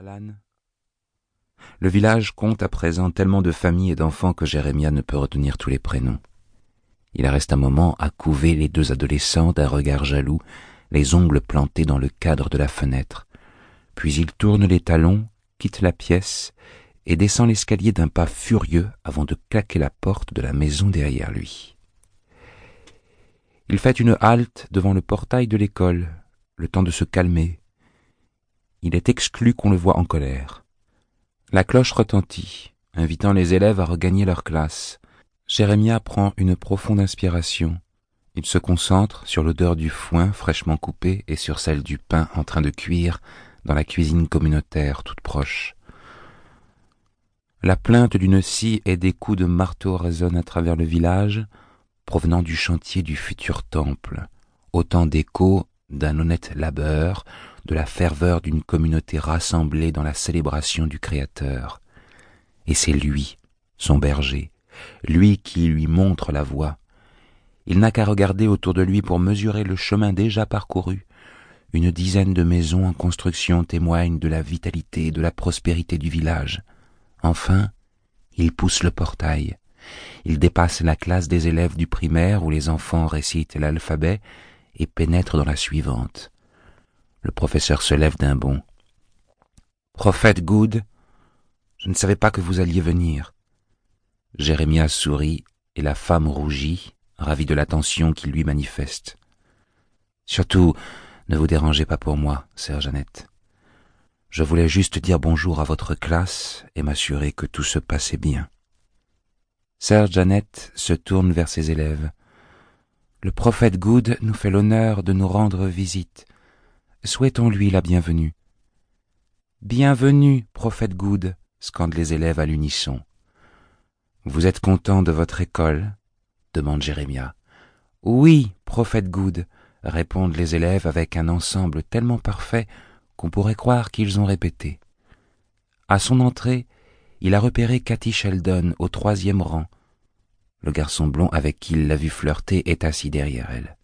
Alan. Le village compte à présent tellement de familles et d'enfants que Jérémia ne peut retenir tous les prénoms. Il reste un moment à couver les deux adolescents d'un regard jaloux, les ongles plantés dans le cadre de la fenêtre. Puis il tourne les talons, quitte la pièce et descend l'escalier d'un pas furieux avant de claquer la porte de la maison derrière lui. Il fait une halte devant le portail de l'école, le temps de se calmer. Il est exclu qu'on le voie en colère. La cloche retentit, invitant les élèves à regagner leur classe. Jérémia prend une profonde inspiration. Il se concentre sur l'odeur du foin fraîchement coupé et sur celle du pain en train de cuire dans la cuisine communautaire toute proche. La plainte d'une scie et des coups de marteau résonnent à travers le village, provenant du chantier du futur temple, autant d'échos d'un honnête labeur, de la ferveur d'une communauté rassemblée dans la célébration du Créateur. Et c'est lui, son berger, lui qui lui montre la voie. Il n'a qu'à regarder autour de lui pour mesurer le chemin déjà parcouru. Une dizaine de maisons en construction témoignent de la vitalité et de la prospérité du village. Enfin, il pousse le portail. Il dépasse la classe des élèves du primaire où les enfants récitent l'alphabet et pénètre dans la suivante. Le professeur se lève d'un bond. Prophète Good, je ne savais pas que vous alliez venir. Jérémia sourit et la femme rougit, ravie de l'attention qu'il lui manifeste. Surtout, ne vous dérangez pas pour moi, sœur Jeannette. Je voulais juste dire bonjour à votre classe et m'assurer que tout se passait bien. Sœur Jeannette se tourne vers ses élèves. Le prophète Good nous fait l'honneur de nous rendre visite. Souhaitons-lui la bienvenue. Bienvenue, prophète Good, scandent les élèves à l'unisson. Vous êtes content de votre école? demande Jérémia. Oui, prophète Good, répondent les élèves avec un ensemble tellement parfait qu'on pourrait croire qu'ils ont répété. À son entrée, il a repéré Cathy Sheldon au troisième rang. Le garçon blond avec qui il l'a vu flirter est assis derrière elle.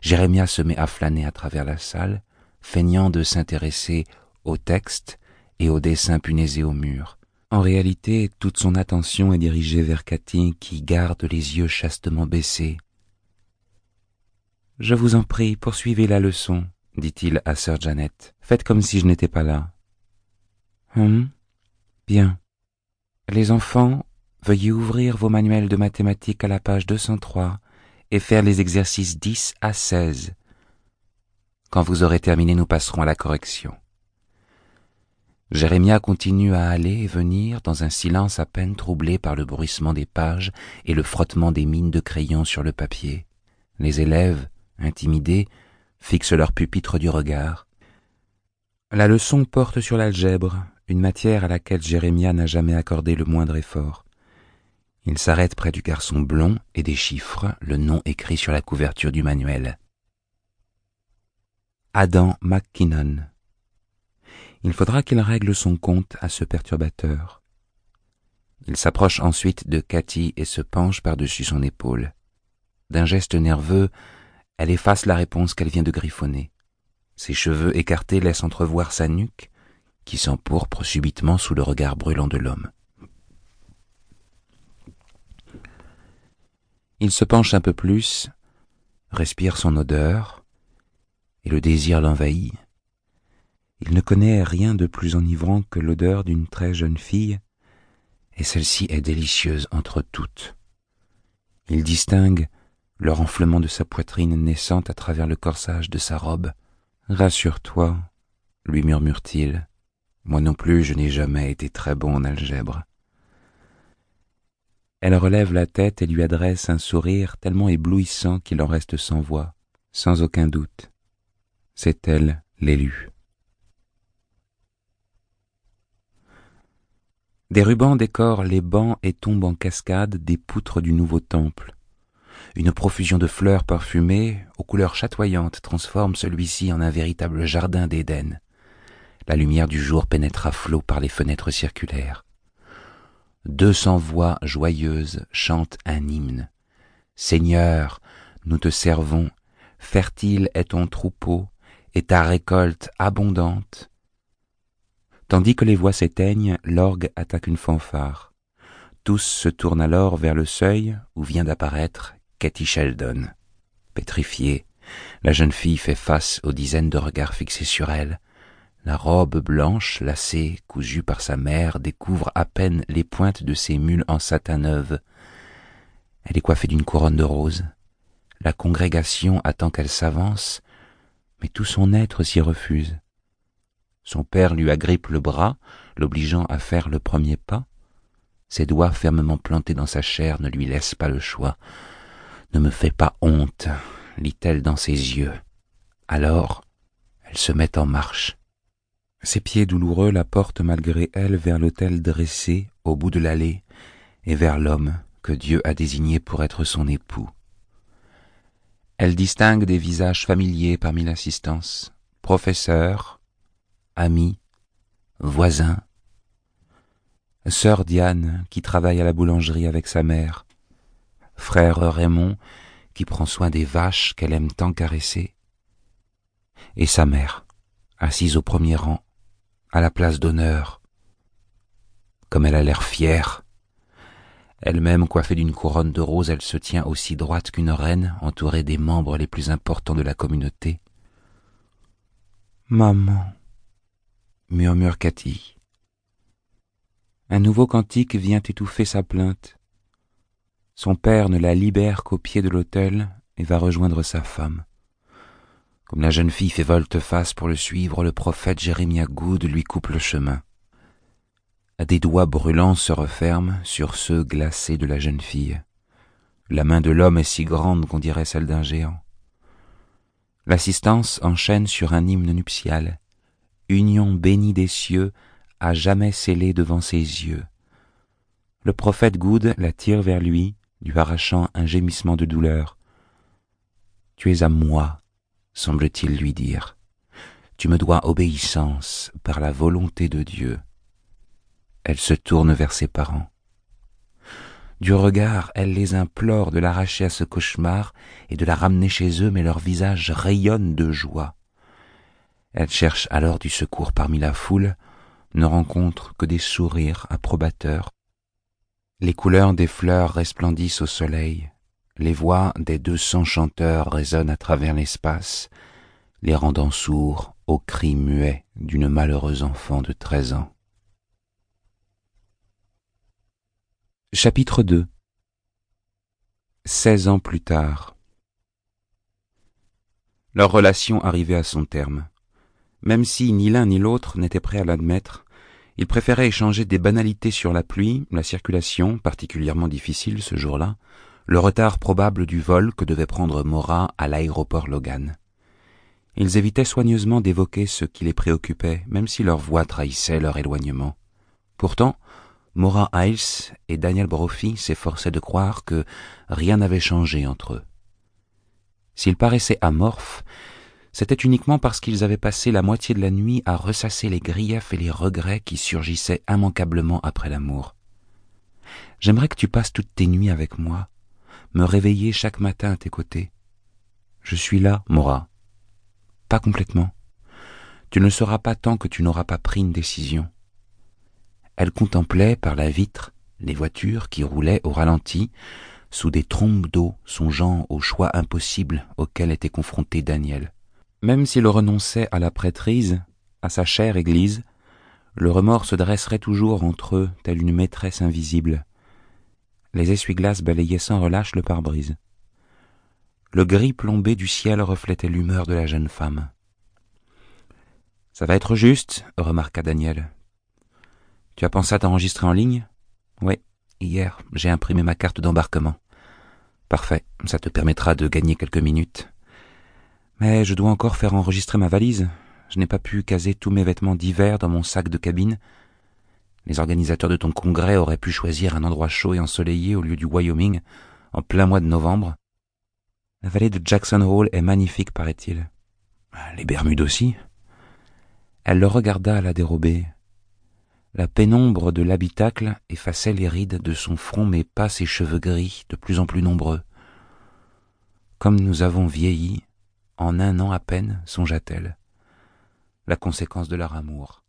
Jérémia se met à flâner à travers la salle, feignant de s'intéresser au texte et aux dessins punaisés au mur. En réalité, toute son attention est dirigée vers Cathy qui garde les yeux chastement baissés. Je vous en prie, poursuivez la leçon, dit-il à sœur Janet. Faites comme si je n'étais pas là. Hum, bien. Les enfants, veuillez ouvrir vos manuels de mathématiques à la page 203 et faire les exercices 10 à 16. Quand vous aurez terminé, nous passerons à la correction. Jérémia continue à aller et venir dans un silence à peine troublé par le bruissement des pages et le frottement des mines de crayons sur le papier. Les élèves, intimidés, fixent leur pupitre du regard. La leçon porte sur l'algèbre, une matière à laquelle Jérémia n'a jamais accordé le moindre effort. Il s'arrête près du garçon blond et déchiffre le nom écrit sur la couverture du manuel. Adam McKinnon. Il faudra qu'il règle son compte à ce perturbateur. Il s'approche ensuite de Cathy et se penche par-dessus son épaule. D'un geste nerveux, elle efface la réponse qu'elle vient de griffonner. Ses cheveux écartés laissent entrevoir sa nuque, qui s'empourpre subitement sous le regard brûlant de l'homme. Il se penche un peu plus, respire son odeur, et le désir l'envahit. Il ne connaît rien de plus enivrant que l'odeur d'une très jeune fille, et celle-ci est délicieuse entre toutes. Il distingue le renflement de sa poitrine naissante à travers le corsage de sa robe. Rassure-toi, lui murmure-t-il, moi non plus je n'ai jamais été très bon en algèbre. Elle relève la tête et lui adresse un sourire tellement éblouissant qu'il en reste sans voix, sans aucun doute. C'est elle, l'élu. Des rubans décorent les bancs et tombent en cascade des poutres du nouveau temple. Une profusion de fleurs parfumées, aux couleurs chatoyantes, transforme celui-ci en un véritable jardin d'Éden. La lumière du jour pénètre à flot par les fenêtres circulaires. Deux cents voix joyeuses chantent un hymne. Seigneur, nous te servons, fertile est ton troupeau, et ta récolte abondante. Tandis que les voix s'éteignent, l'orgue attaque une fanfare. Tous se tournent alors vers le seuil où vient d'apparaître Katy Sheldon. Pétrifiée, la jeune fille fait face aux dizaines de regards fixés sur elle. La robe blanche, lacée, cousue par sa mère, découvre à peine les pointes de ses mules en satin neuve. Elle est coiffée d'une couronne de roses. La congrégation attend qu'elle s'avance, mais tout son être s'y refuse. Son père lui agrippe le bras, l'obligeant à faire le premier pas. Ses doigts fermement plantés dans sa chair ne lui laissent pas le choix. Ne me fais pas honte, lit-elle dans ses yeux. Alors, elle se met en marche. Ses pieds douloureux la portent malgré elle vers l'autel dressé au bout de l'allée et vers l'homme que Dieu a désigné pour être son époux. Elle distingue des visages familiers parmi l'assistance, professeurs, amis, voisins, sœur Diane qui travaille à la boulangerie avec sa mère, frère Raymond qui prend soin des vaches qu'elle aime tant caresser, et sa mère, assise au premier rang, à la place d'honneur. Comme elle a l'air fière. Elle-même coiffée d'une couronne de roses, elle se tient aussi droite qu'une reine, entourée des membres les plus importants de la communauté. Maman, murmure Cathy. Un nouveau cantique vient étouffer sa plainte. Son père ne la libère qu'au pied de l'autel et va rejoindre sa femme. Comme la jeune fille fait volte-face pour le suivre, le prophète Jérémia Good lui coupe le chemin. Des doigts brûlants se referment sur ceux glacés de la jeune fille. La main de l'homme est si grande qu'on dirait celle d'un géant. L'assistance enchaîne sur un hymne nuptial, union bénie des cieux, à jamais scellée devant ses yeux. Le prophète Good la tire vers lui, lui arrachant un gémissement de douleur. Tu es à moi, semble-t-il lui dire. Tu me dois obéissance par la volonté de Dieu. Elle se tourne vers ses parents. Du regard, elle les implore de l'arracher à ce cauchemar et de la ramener chez eux, mais leurs visages rayonnent de joie. Elle cherche alors du secours parmi la foule, ne rencontre que des sourires approbateurs. Les couleurs des fleurs resplendissent au soleil, les voix des deux cents chanteurs résonnent à travers l'espace, les rendant sourds aux cris muets d'une malheureuse enfant de treize ans. Chapitre 2 Seize ans plus tard Leur relation arrivait à son terme. Même si ni l'un ni l'autre n'était prêt à l'admettre, ils préféraient échanger des banalités sur la pluie, la circulation, particulièrement difficile ce jour-là, le retard probable du vol que devait prendre Mora à l'aéroport Logan. Ils évitaient soigneusement d'évoquer ce qui les préoccupait, même si leur voix trahissait leur éloignement. Pourtant, Mora Hiles et Daniel Brophy s'efforçaient de croire que rien n'avait changé entre eux. S'ils paraissaient amorphes, c'était uniquement parce qu'ils avaient passé la moitié de la nuit à ressasser les griefs et les regrets qui surgissaient immanquablement après l'amour. J'aimerais que tu passes toutes tes nuits avec moi, me réveiller chaque matin à tes côtés. Je suis là, Mora. Pas complètement. Tu ne le sauras pas tant que tu n'auras pas pris une décision. Elle contemplait par la vitre les voitures qui roulaient au ralenti sous des trombes d'eau songeant au choix impossible auquel était confronté Daniel. Même s'il renonçait à la prêtrise, à sa chère église, le remords se dresserait toujours entre eux, telle une maîtresse invisible, les essuie-glaces balayaient sans relâche le pare-brise. Le gris plombé du ciel reflétait l'humeur de la jeune femme. Ça va être juste, remarqua Daniel. Tu as pensé à t'enregistrer en ligne? Oui, hier, j'ai imprimé ma carte d'embarquement. Parfait, ça te permettra de gagner quelques minutes. Mais je dois encore faire enregistrer ma valise. Je n'ai pas pu caser tous mes vêtements d'hiver dans mon sac de cabine les organisateurs de ton congrès auraient pu choisir un endroit chaud et ensoleillé au lieu du Wyoming, en plein mois de novembre. La vallée de Jackson Hole est magnifique, paraît-il. Les Bermudes aussi. Elle le regarda à la dérobée. La pénombre de l'habitacle effaçait les rides de son front, mais pas ses cheveux gris, de plus en plus nombreux. Comme nous avons vieilli, en un an à peine, songea-t-elle. La conséquence de leur amour.